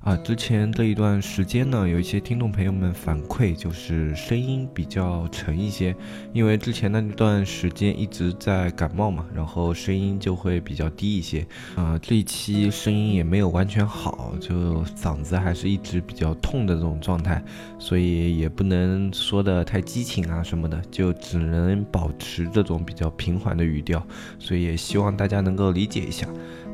啊，之前这一段时间呢，有一些听众朋友们反馈，就是声音比较沉一些，因为之前那段时间一直在感冒嘛，然后声音就会比较低一些。啊，这一期声音也没有完全好，就嗓子还是一直比较痛的这种状态，所以也不能说的太激情啊什么的，就只能保持这种比较平缓的语调，所以也希望大家能够理解一下。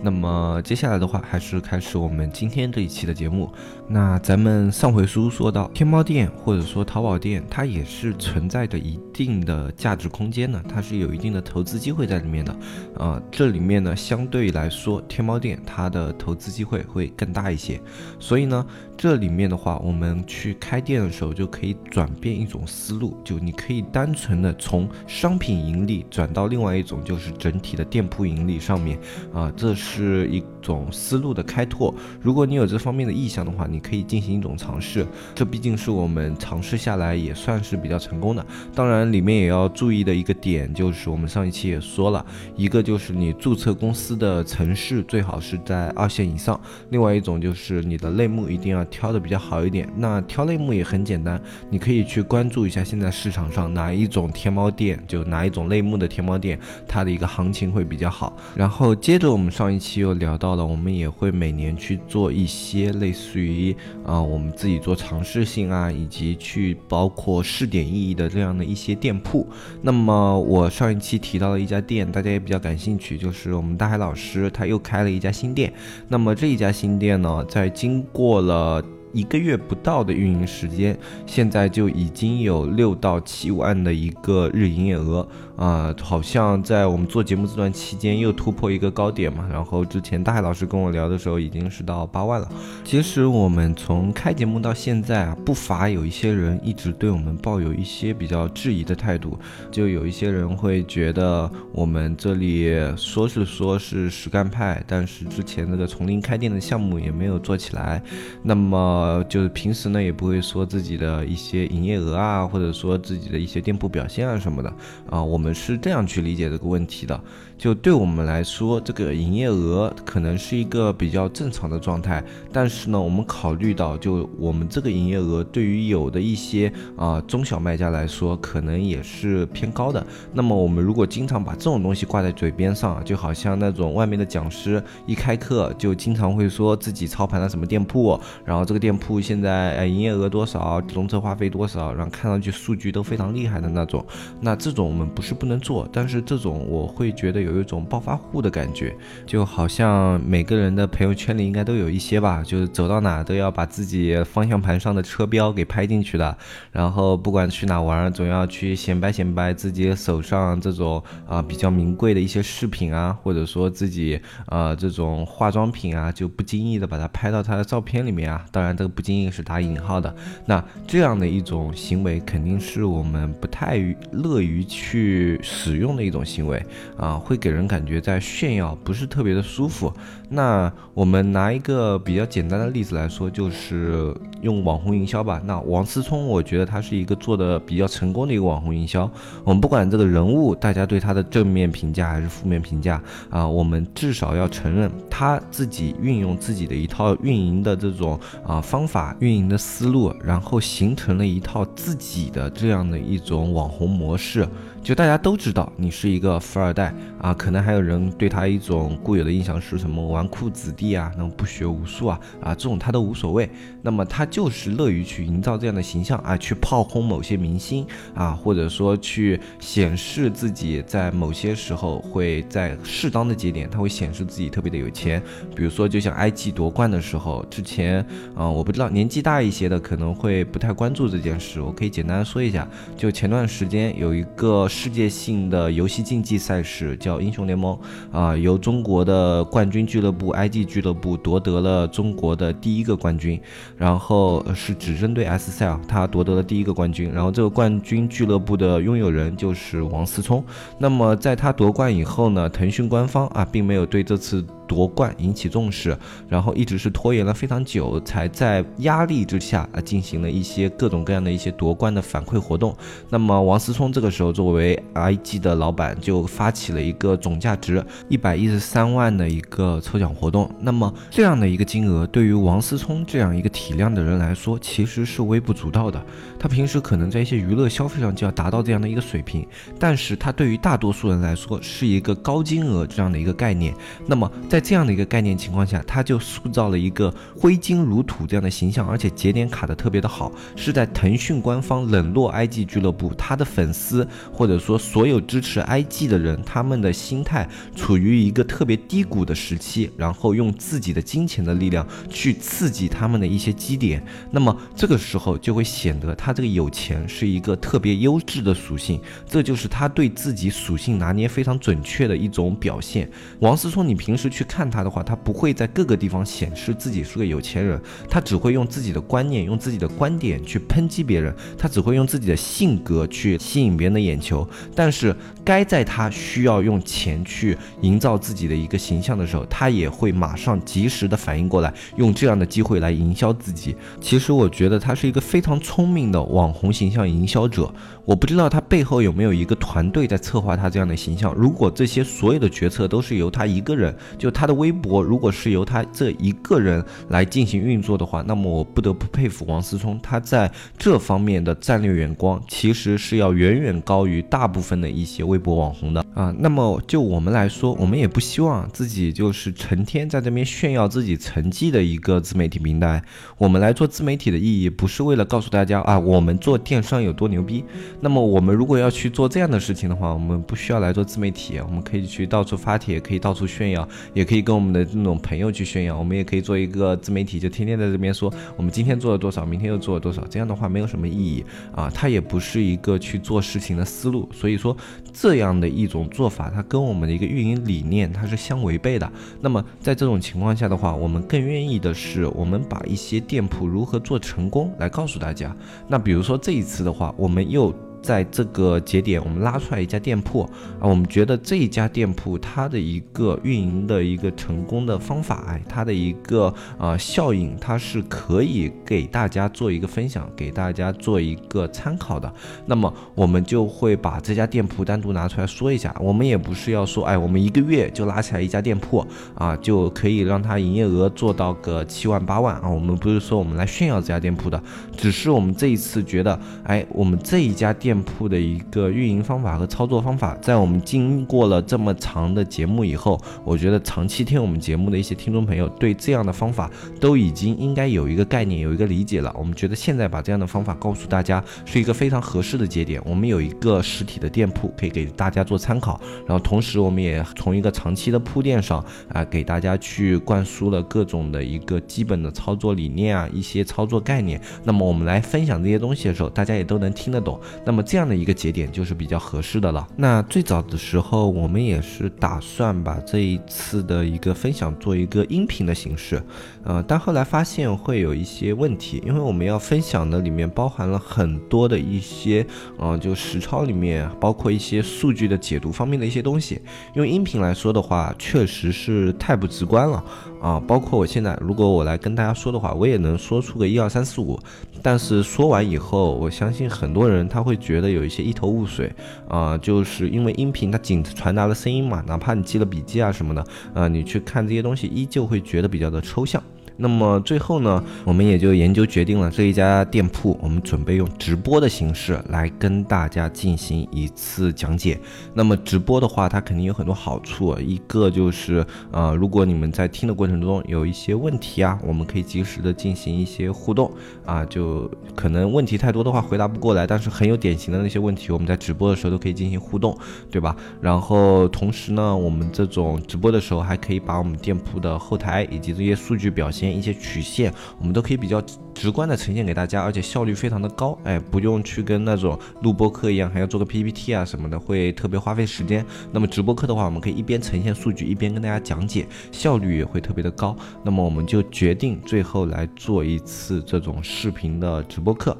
那么接下来的话，还是开始我们今天这一期的节目。那咱们上回书说到，天猫店或者说淘宝店，它也是存在着一定的价值空间的，它是有一定的投资机会在里面的。呃，这里面呢，相对来说，天猫店它的投资机会会更大一些。所以呢，这里面的话，我们去开店的时候就可以转变一种思路，就你可以单纯的从商品盈利转到另外一种，就是整体的店铺盈利上面。啊，这是。一种思路的开拓。如果你有这方面的意向的话，你可以进行一种尝试。这毕竟是我们尝试下来也算是比较成功的。当然，里面也要注意的一个点就是，我们上一期也说了一个，就是你注册公司的城市最好是在二线以上。另外一种就是你的类目一定要挑的比较好一点。那挑类目也很简单，你可以去关注一下现在市场上哪一种天猫店，就哪一种类目的天猫店，它的一个行情会比较好。然后接着我们上一。期又聊到了，我们也会每年去做一些类似于啊，我们自己做尝试性啊，以及去包括试点意义的这样的一些店铺。那么我上一期提到了一家店，大家也比较感兴趣，就是我们大海老师他又开了一家新店。那么这一家新店呢，在经过了。一个月不到的运营时间，现在就已经有六到七万的一个日营业额啊！好像在我们做节目这段期间又突破一个高点嘛。然后之前大海老师跟我聊的时候，已经是到八万了。其实我们从开节目到现在啊，不乏有一些人一直对我们抱有一些比较质疑的态度，就有一些人会觉得我们这里说是说是实干派，但是之前那个从零开店的项目也没有做起来，那么。呃，就是平时呢，也不会说自己的一些营业额啊，或者说自己的一些店铺表现啊什么的啊，我们是这样去理解这个问题的。就对我们来说，这个营业额可能是一个比较正常的状态，但是呢，我们考虑到，就我们这个营业额对于有的一些啊中小卖家来说，可能也是偏高的。那么我们如果经常把这种东西挂在嘴边上，就好像那种外面的讲师一开课就经常会说自己操盘了什么店铺，然后这个店铺现在呃营业额多少，融资花费多少，然后看上去数据都非常厉害的那种，那这种我们不是不能做，但是这种我会觉得。有一种暴发户的感觉，就好像每个人的朋友圈里应该都有一些吧，就是走到哪都要把自己方向盘上的车标给拍进去的，然后不管去哪玩，总要去显摆显摆自己手上这种啊比较名贵的一些饰品啊，或者说自己啊这种化妆品啊，就不经意的把它拍到他的照片里面啊。当然，这个不经意是打引号的。那这样的一种行为，肯定是我们不太乐于去使用的一种行为啊，会。给人感觉在炫耀，不是特别的舒服。那我们拿一个比较简单的例子来说，就是用网红营销吧。那王思聪，我觉得他是一个做的比较成功的一个网红营销。我们不管这个人物，大家对他的正面评价还是负面评价啊，我们至少要承认他自己运用自己的一套运营的这种啊方法、运营的思路，然后形成了一套自己的这样的一种网红模式。就大家都知道你是一个富二代啊，可能还有人对他一种固有的印象是什么纨绔子弟啊，那种不学无术啊啊，这种他都无所谓。那么他就是乐于去营造这样的形象啊，去炮轰某些明星啊，或者说去显示自己在某些时候会在适当的节点，他会显示自己特别的有钱。比如说，就像 IG 夺冠的时候，之前啊，我不知道年纪大一些的可能会不太关注这件事，我可以简单说一下，就前段时间有一个。世界性的游戏竞技赛事，叫英雄联盟啊，由中国的冠军俱乐部 IG 俱乐部夺得了中国的第一个冠军，然后是只针对 S 赛啊，他夺得了第一个冠军，然后这个冠军俱乐部的拥有人就是王思聪。那么在他夺冠以后呢，腾讯官方啊，并没有对这次。夺冠引起重视，然后一直是拖延了非常久，才在压力之下啊进行了一些各种各样的一些夺冠的反馈活动。那么王思聪这个时候作为 IG 的老板，就发起了一个总价值一百一十三万的一个抽奖活动。那么这样的一个金额，对于王思聪这样一个体量的人来说，其实是微不足道的。他平时可能在一些娱乐消费上就要达到这样的一个水平，但是他对于大多数人来说是一个高金额这样的一个概念。那么在在这样的一个概念情况下，他就塑造了一个挥金如土这样的形象，而且节点卡的特别的好，是在腾讯官方冷落 IG 俱乐部，他的粉丝或者说所有支持 IG 的人，他们的心态处于一个特别低谷的时期，然后用自己的金钱的力量去刺激他们的一些基点，那么这个时候就会显得他这个有钱是一个特别优质的属性，这就是他对自己属性拿捏非常准确的一种表现。王思聪，你平时去。看他的话，他不会在各个地方显示自己是个有钱人，他只会用自己的观念、用自己的观点去抨击别人，他只会用自己的性格去吸引别人的眼球。但是，该在他需要用钱去营造自己的一个形象的时候，他也会马上及时的反应过来，用这样的机会来营销自己。其实，我觉得他是一个非常聪明的网红形象营销者。我不知道他背后有没有一个团队在策划他这样的形象。如果这些所有的决策都是由他一个人，就他的微博如果是由他这一个人来进行运作的话，那么我不得不佩服王思聪，他在这方面的战略眼光其实是要远远高于大部分的一些微博网红的啊。那么就我们来说，我们也不希望自己就是成天在这边炫耀自己成绩的一个自媒体平台。我们来做自媒体的意义不是为了告诉大家啊，我们做电商有多牛逼。那么我们如果要去做这样的事情的话，我们不需要来做自媒体，我们可以去到处发帖，可以到处炫耀，也可以跟我们的那种朋友去宣扬。我们也可以做一个自媒体，就天天在这边说我们今天做了多少，明天又做了多少。这样的话没有什么意义啊，它也不是一个去做事情的思路。所以说这样的一种做法，它跟我们的一个运营理念它是相违背的。那么在这种情况下的话，我们更愿意的是，我们把一些店铺如何做成功来告诉大家。那比如说这一次的话，我们又。在这个节点，我们拉出来一家店铺啊，我们觉得这一家店铺它的一个运营的一个成功的方法，哎，它的一个啊效应，它是可以给大家做一个分享，给大家做一个参考的。那么我们就会把这家店铺单独拿出来说一下。我们也不是要说，哎，我们一个月就拉起来一家店铺啊，就可以让它营业额做到个七万八万啊。我们不是说我们来炫耀这家店铺的，只是我们这一次觉得，哎，我们这一家店。店铺的一个运营方法和操作方法，在我们经过了这么长的节目以后，我觉得长期听我们节目的一些听众朋友，对这样的方法都已经应该有一个概念，有一个理解了。我们觉得现在把这样的方法告诉大家，是一个非常合适的节点。我们有一个实体的店铺可以给大家做参考，然后同时我们也从一个长期的铺垫上啊，给大家去灌输了各种的一个基本的操作理念啊，一些操作概念。那么我们来分享这些东西的时候，大家也都能听得懂。那么那么这样的一个节点就是比较合适的了。那最早的时候，我们也是打算把这一次的一个分享做一个音频的形式，呃，但后来发现会有一些问题，因为我们要分享的里面包含了很多的一些，嗯，就实操里面包括一些数据的解读方面的一些东西。用音频来说的话，确实是太不直观了啊。包括我现在如果我来跟大家说的话，我也能说出个一二三四五，但是说完以后，我相信很多人他会觉得有一些一头雾水啊，就是因为音频它仅传达了声音嘛，哪怕你记了笔记啊什么的，啊，你去看这些东西依旧会觉得比较的抽象。那么最后呢，我们也就研究决定了这一家店铺，我们准备用直播的形式来跟大家进行一次讲解。那么直播的话，它肯定有很多好处，一个就是呃，如果你们在听的过程中有一些问题啊，我们可以及时的进行一些互动啊，就可能问题太多的话回答不过来，但是很有典型的那些问题，我们在直播的时候都可以进行互动，对吧？然后同时呢，我们这种直播的时候还可以把我们店铺的后台以及这些数据表现。一些曲线，我们都可以比较直观的呈现给大家，而且效率非常的高。哎，不用去跟那种录播课一样，还要做个 PPT 啊什么的，会特别花费时间。那么直播课的话，我们可以一边呈现数据，一边跟大家讲解，效率也会特别的高。那么我们就决定最后来做一次这种视频的直播课。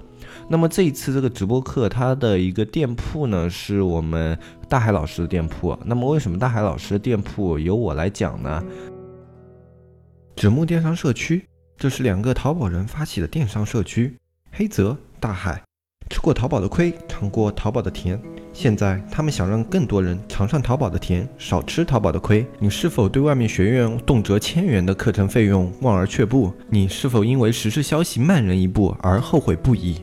那么这一次这个直播课，它的一个店铺呢，是我们大海老师的店铺。那么为什么大海老师的店铺由我来讲呢？纸木电商社区，这是两个淘宝人发起的电商社区。黑泽、大海，吃过淘宝的亏，尝过淘宝的甜。现在他们想让更多人尝上淘宝的甜，少吃淘宝的亏。你是否对外面学院动辄千元的课程费用望而却步？你是否因为实时消息慢人一步而后悔不已？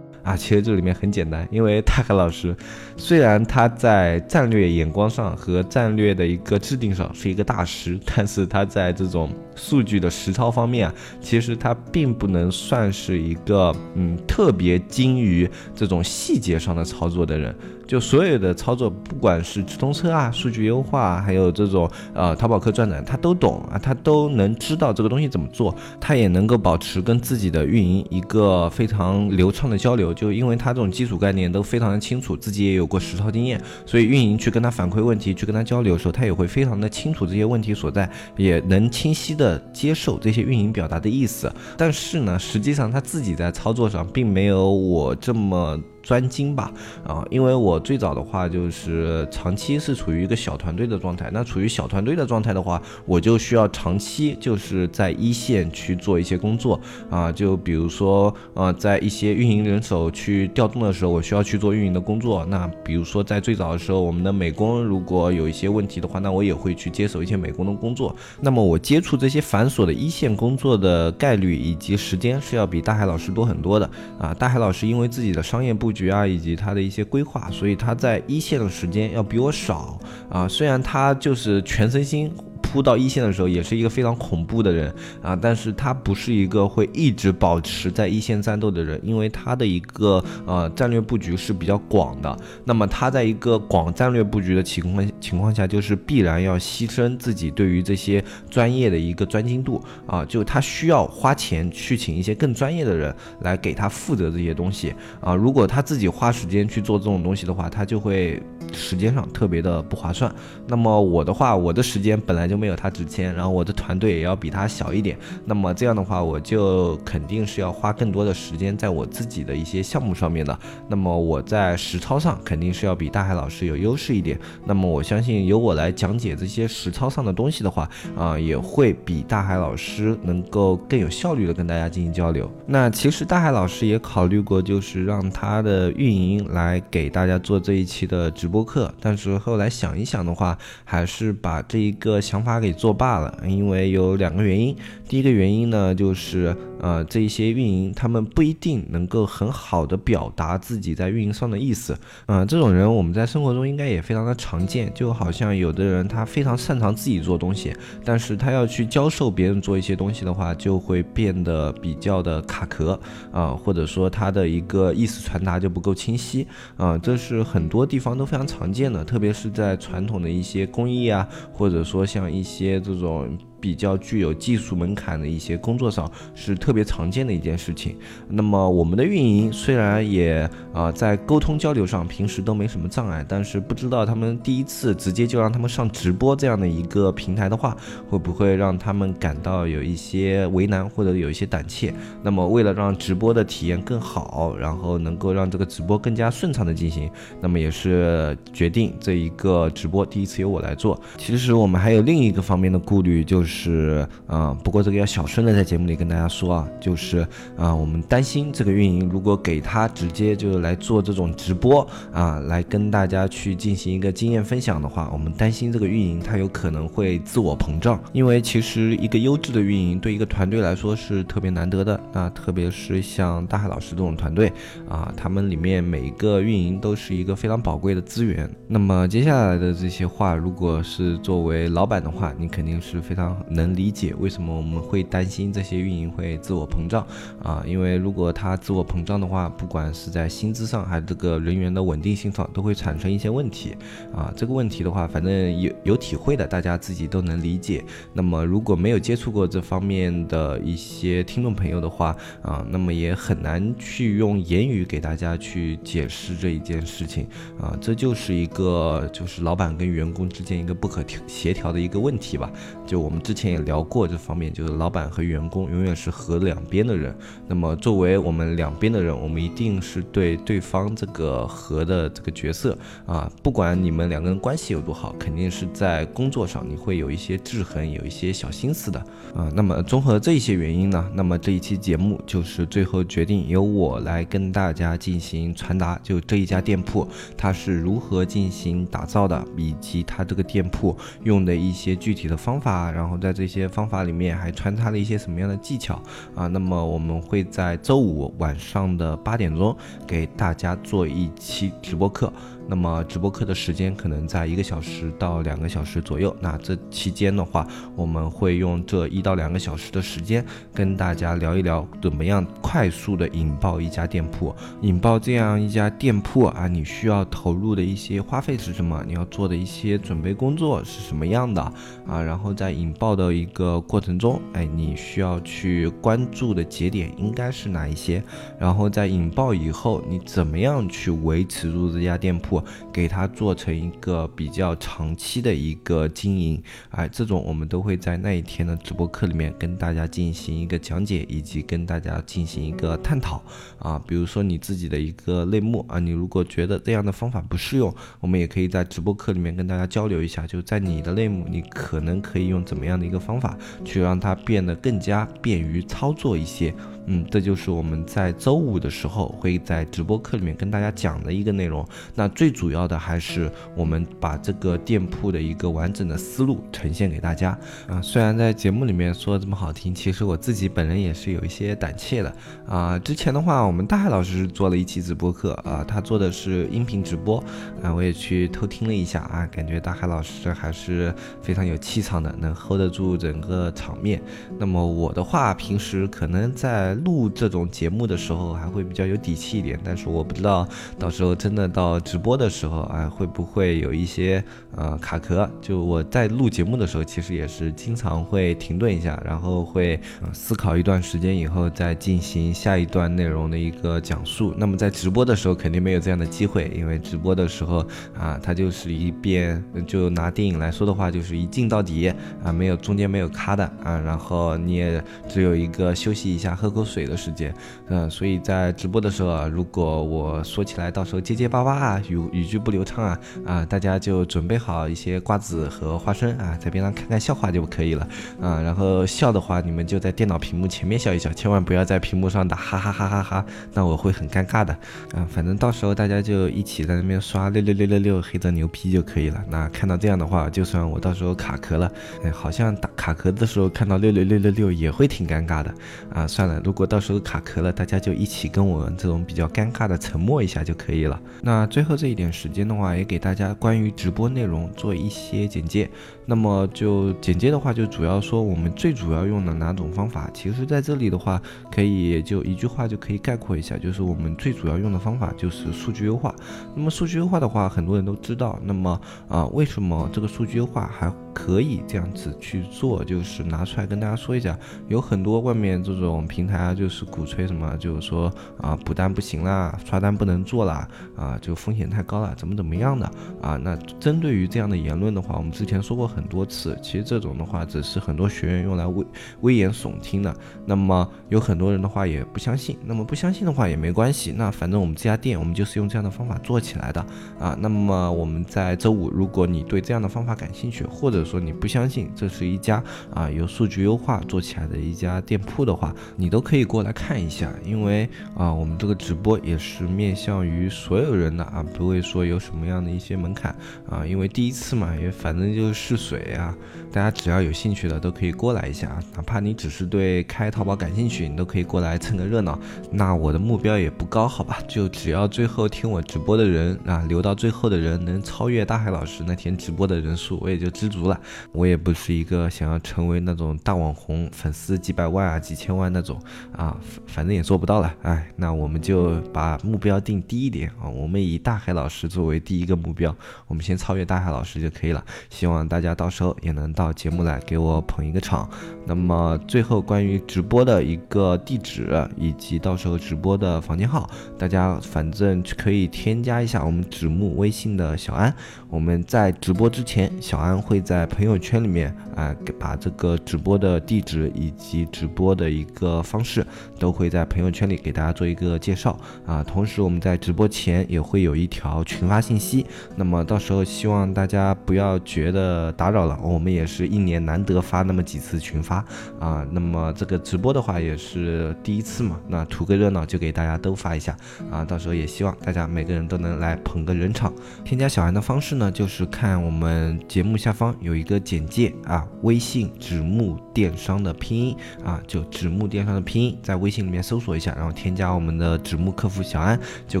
啊，其实这里面很简单，因为大海老师虽然他在战略眼光上和战略的一个制定上是一个大师，但是他在这种数据的实操方面啊，其实他并不能算是一个嗯特别精于这种细节上的操作的人。就所有的操作，不管是直通车啊、数据优化，还有这种呃淘宝客转展，他都懂啊，他都能知道这个东西怎么做，他也能够保持跟自己的运营一个非常流畅的交流。就因为他这种基础概念都非常的清楚，自己也有过实操经验，所以运营去跟他反馈问题，去跟他交流的时候，他也会非常的清楚这些问题所在，也能清晰的接受这些运营表达的意思。但是呢，实际上他自己在操作上并没有我这么。专精吧，啊，因为我最早的话就是长期是处于一个小团队的状态，那处于小团队的状态的话，我就需要长期就是在一线去做一些工作，啊，就比如说，呃，在一些运营人手去调动的时候，我需要去做运营的工作。那比如说在最早的时候，我们的美工如果有一些问题的话，那我也会去接手一些美工的工作。那么我接触这些繁琐的一线工作的概率以及时间是要比大海老师多很多的，啊，大海老师因为自己的商业布。局啊，以及他的一些规划，所以他在一线的时间要比我少啊。虽然他就是全身心。扑到一线的时候，也是一个非常恐怖的人啊，但是他不是一个会一直保持在一线战斗的人，因为他的一个呃战略布局是比较广的。那么他在一个广战略布局的情况情况下，就是必然要牺牲自己对于这些专业的一个专精度啊，就他需要花钱去请一些更专业的人来给他负责这些东西啊。如果他自己花时间去做这种东西的话，他就会时间上特别的不划算。那么我的话，我的时间本来就。没有他值钱，然后我的团队也要比他小一点，那么这样的话，我就肯定是要花更多的时间在我自己的一些项目上面的。那么我在实操上肯定是要比大海老师有优势一点。那么我相信由我来讲解这些实操上的东西的话，啊，也会比大海老师能够更有效率的跟大家进行交流。那其实大海老师也考虑过，就是让他的运营来给大家做这一期的直播课，但是后来想一想的话，还是把这一个想。法给作罢了，因为有两个原因。第一个原因呢，就是呃，这一些运营他们不一定能够很好的表达自己在运营上的意思。嗯，这种人我们在生活中应该也非常的常见。就好像有的人他非常擅长自己做东西，但是他要去教授别人做一些东西的话，就会变得比较的卡壳啊，或者说他的一个意思传达就不够清晰啊。这是很多地方都非常常见的，特别是在传统的一些工艺啊，或者说像一些这种。比较具有技术门槛的一些工作上是特别常见的一件事情。那么我们的运营虽然也啊在沟通交流上平时都没什么障碍，但是不知道他们第一次直接就让他们上直播这样的一个平台的话，会不会让他们感到有一些为难或者有一些胆怯？那么为了让直播的体验更好，然后能够让这个直播更加顺畅的进行，那么也是决定这一个直播第一次由我来做。其实我们还有另一个方面的顾虑，就是啊，不过这个要小声的在节目里跟大家说啊，就是啊，我们担心这个运营如果给他直接就来做这种直播啊，来跟大家去进行一个经验分享的话，我们担心这个运营他有可能会自我膨胀，因为其实一个优质的运营对一个团队来说是特别难得的，那特别是像大海老师这种团队啊，他们里面每一个运营都是一个非常宝贵的资源。那么接下来的这些话，如果是作为老板的话，你肯定是非常能理解为什么我们会担心这些运营会自我膨胀啊，因为如果它自我膨胀的话，不管是在薪资上还是这个人员的稳定性上，都会产生一些问题啊。这个问题的话，反正有有体会的，大家自己都能理解。那么如果没有接触过这方面的一些听众朋友的话啊，那么也很难去用言语给大家去解释这一件事情啊。这就是一个就是老板跟员工之间一个不可调协调的一个问题吧。就我们之前也聊过这方面，就是老板和员工永远是河两边的人。那么作为我们两边的人，我们一定是对对方这个河的这个角色啊，不管你们两个人关系有多好，肯定是在工作上你会有一些制衡，有一些小心思的啊。那么综合这一些原因呢，那么这一期节目就是最后决定由我来跟大家进行传达，就这一家店铺它是如何进行打造的，以及它这个店铺用的一些具体的方法，然后在这些方法里面还穿插了一些什么样的技巧啊？那么我们会在周五晚上的八点钟给大家做一期直播课。那么直播课的时间可能在一个小时到两个小时左右。那这期间的话，我们会用这一到两个小时的时间跟大家聊一聊，怎么样快速的引爆一家店铺。引爆这样一家店铺啊，你需要投入的一些花费是什么？你要做的一些准备工作是什么样的啊？然后在引爆的一个过程中，哎，你需要去关注的节点应该是哪一些？然后在引爆以后，你怎么样去维持住这家店铺？给它做成一个比较长期的一个经营，哎，这种我们都会在那一天的直播课里面跟大家进行一个讲解，以及跟大家进行一个探讨啊。比如说你自己的一个类目啊，你如果觉得这样的方法不适用，我们也可以在直播课里面跟大家交流一下，就在你的类目，你可能可以用怎么样的一个方法去让它变得更加便于操作一些。嗯，这就是我们在周五的时候会在直播课里面跟大家讲的一个内容。那最主要的还是我们把这个店铺的一个完整的思路呈现给大家啊。虽然在节目里面说的这么好听，其实我自己本人也是有一些胆怯的啊。之前的话，我们大海老师做了一期直播课啊，他做的是音频直播啊，我也去偷听了一下啊，感觉大海老师还是非常有气场的，能 hold 得住整个场面。那么我的话，平时可能在录这种节目的时候还会比较有底气一点，但是我不知道到时候真的到直播的时候啊，会不会有一些呃卡壳？就我在录节目的时候，其实也是经常会停顿一下，然后会思考一段时间以后再进行下一段内容的一个讲述。那么在直播的时候肯定没有这样的机会，因为直播的时候啊，它就是一遍，就拿电影来说的话，就是一镜到底啊，没有中间没有卡的啊，然后你也只有一个休息一下，喝口。水的时间，嗯，所以在直播的时候啊，如果我说起来到时候结结巴巴啊，语语句不流畅啊，啊，大家就准备好一些瓜子和花生啊，在边上看看笑话就可以了，啊，然后笑的话，你们就在电脑屏幕前面笑一笑，千万不要在屏幕上打哈哈哈哈哈，那我会很尴尬的，啊，反正到时候大家就一起在那边刷六六六六六黑泽牛批就可以了。那看到这样的话，就算我到时候卡壳了，哎，好像打卡壳的时候看到六六六六六也会挺尴尬的，啊，算了，如果到时候卡壳了，大家就一起跟我这种比较尴尬的沉默一下就可以了。那最后这一点时间的话，也给大家关于直播内容做一些简介。那么就简介的话，就主要说我们最主要用的哪种方法。其实在这里的话，可以就一句话就可以概括一下，就是我们最主要用的方法就是数据优化。那么数据优化的话，很多人都知道。那么啊，为什么这个数据优化还可以这样子去做？就是拿出来跟大家说一下，有很多外面这种平台。啊就是鼓吹什么，就是说啊补单不行啦，刷单不能做啦，啊就风险太高了，怎么怎么样的啊？那针对于这样的言论的话，我们之前说过很多次，其实这种的话只是很多学员用来危危言耸听的。那么有很多人的话也不相信，那么不相信的话也没关系，那反正我们这家店我们就是用这样的方法做起来的啊。那么我们在周五，如果你对这样的方法感兴趣，或者说你不相信这是一家啊有数据优化做起来的一家店铺的话，你都可以过来看一下，因为啊我们这个直播也是面向于所有人的啊，不会说有什么样的一些门槛啊，因为第一次嘛，也反正就是试水啊，大家只要有兴趣的都可以过来一下啊，哪怕你只是对开淘宝感兴趣，你都可以过来蹭个热闹。那我的目标也不高，好吧，就只要最后听我直播的人啊，留到最后的人能超越大海老师那天直播的人数，我也就知足了。我也不是一个想要成为那种大网红，粉丝几百万啊、几千万那种啊，反正也做不到了。哎，那我们就把目标定低一点啊，我们以大海老师作为第一个目标，我们先超越大海老师就可以了。希望大家到时候也能到节目来给我捧一个场。那么最后关于直播的一个地址以及到时候直播的房间号，大家反正可以添加一下我们纸木微信的小安。我们在直播之前，小安会在朋友圈里面啊，把这个直播的地址以及直播的一个方式，都会在朋友圈里给大家做一个介绍啊。同时，我们在直播前也会有一条群发信息。那么到时候希望大家不要觉得打打扰了，我们也是一年难得发那么几次群发啊。那么这个直播的话也是第一次嘛，那图个热闹就给大家都发一下啊。到时候也希望大家每个人都能来捧个人场。添加小安的方式呢，就是看我们节目下方有一个简介啊，微信纸木电商的拼音啊，就纸木电商的拼音，在微信里面搜索一下，然后添加我们的纸木客服小安，就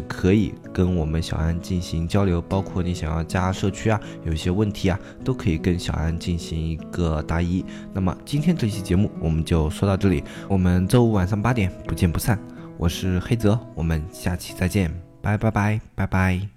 可以跟我们小安进行交流。包括你想要加社区啊，有一些问题啊，都可以跟小安进行一个答疑。那么今天这期节目我们就说到这里，我们周五晚上八点不见不散。我是黑泽，我们下期再见，拜拜拜拜拜。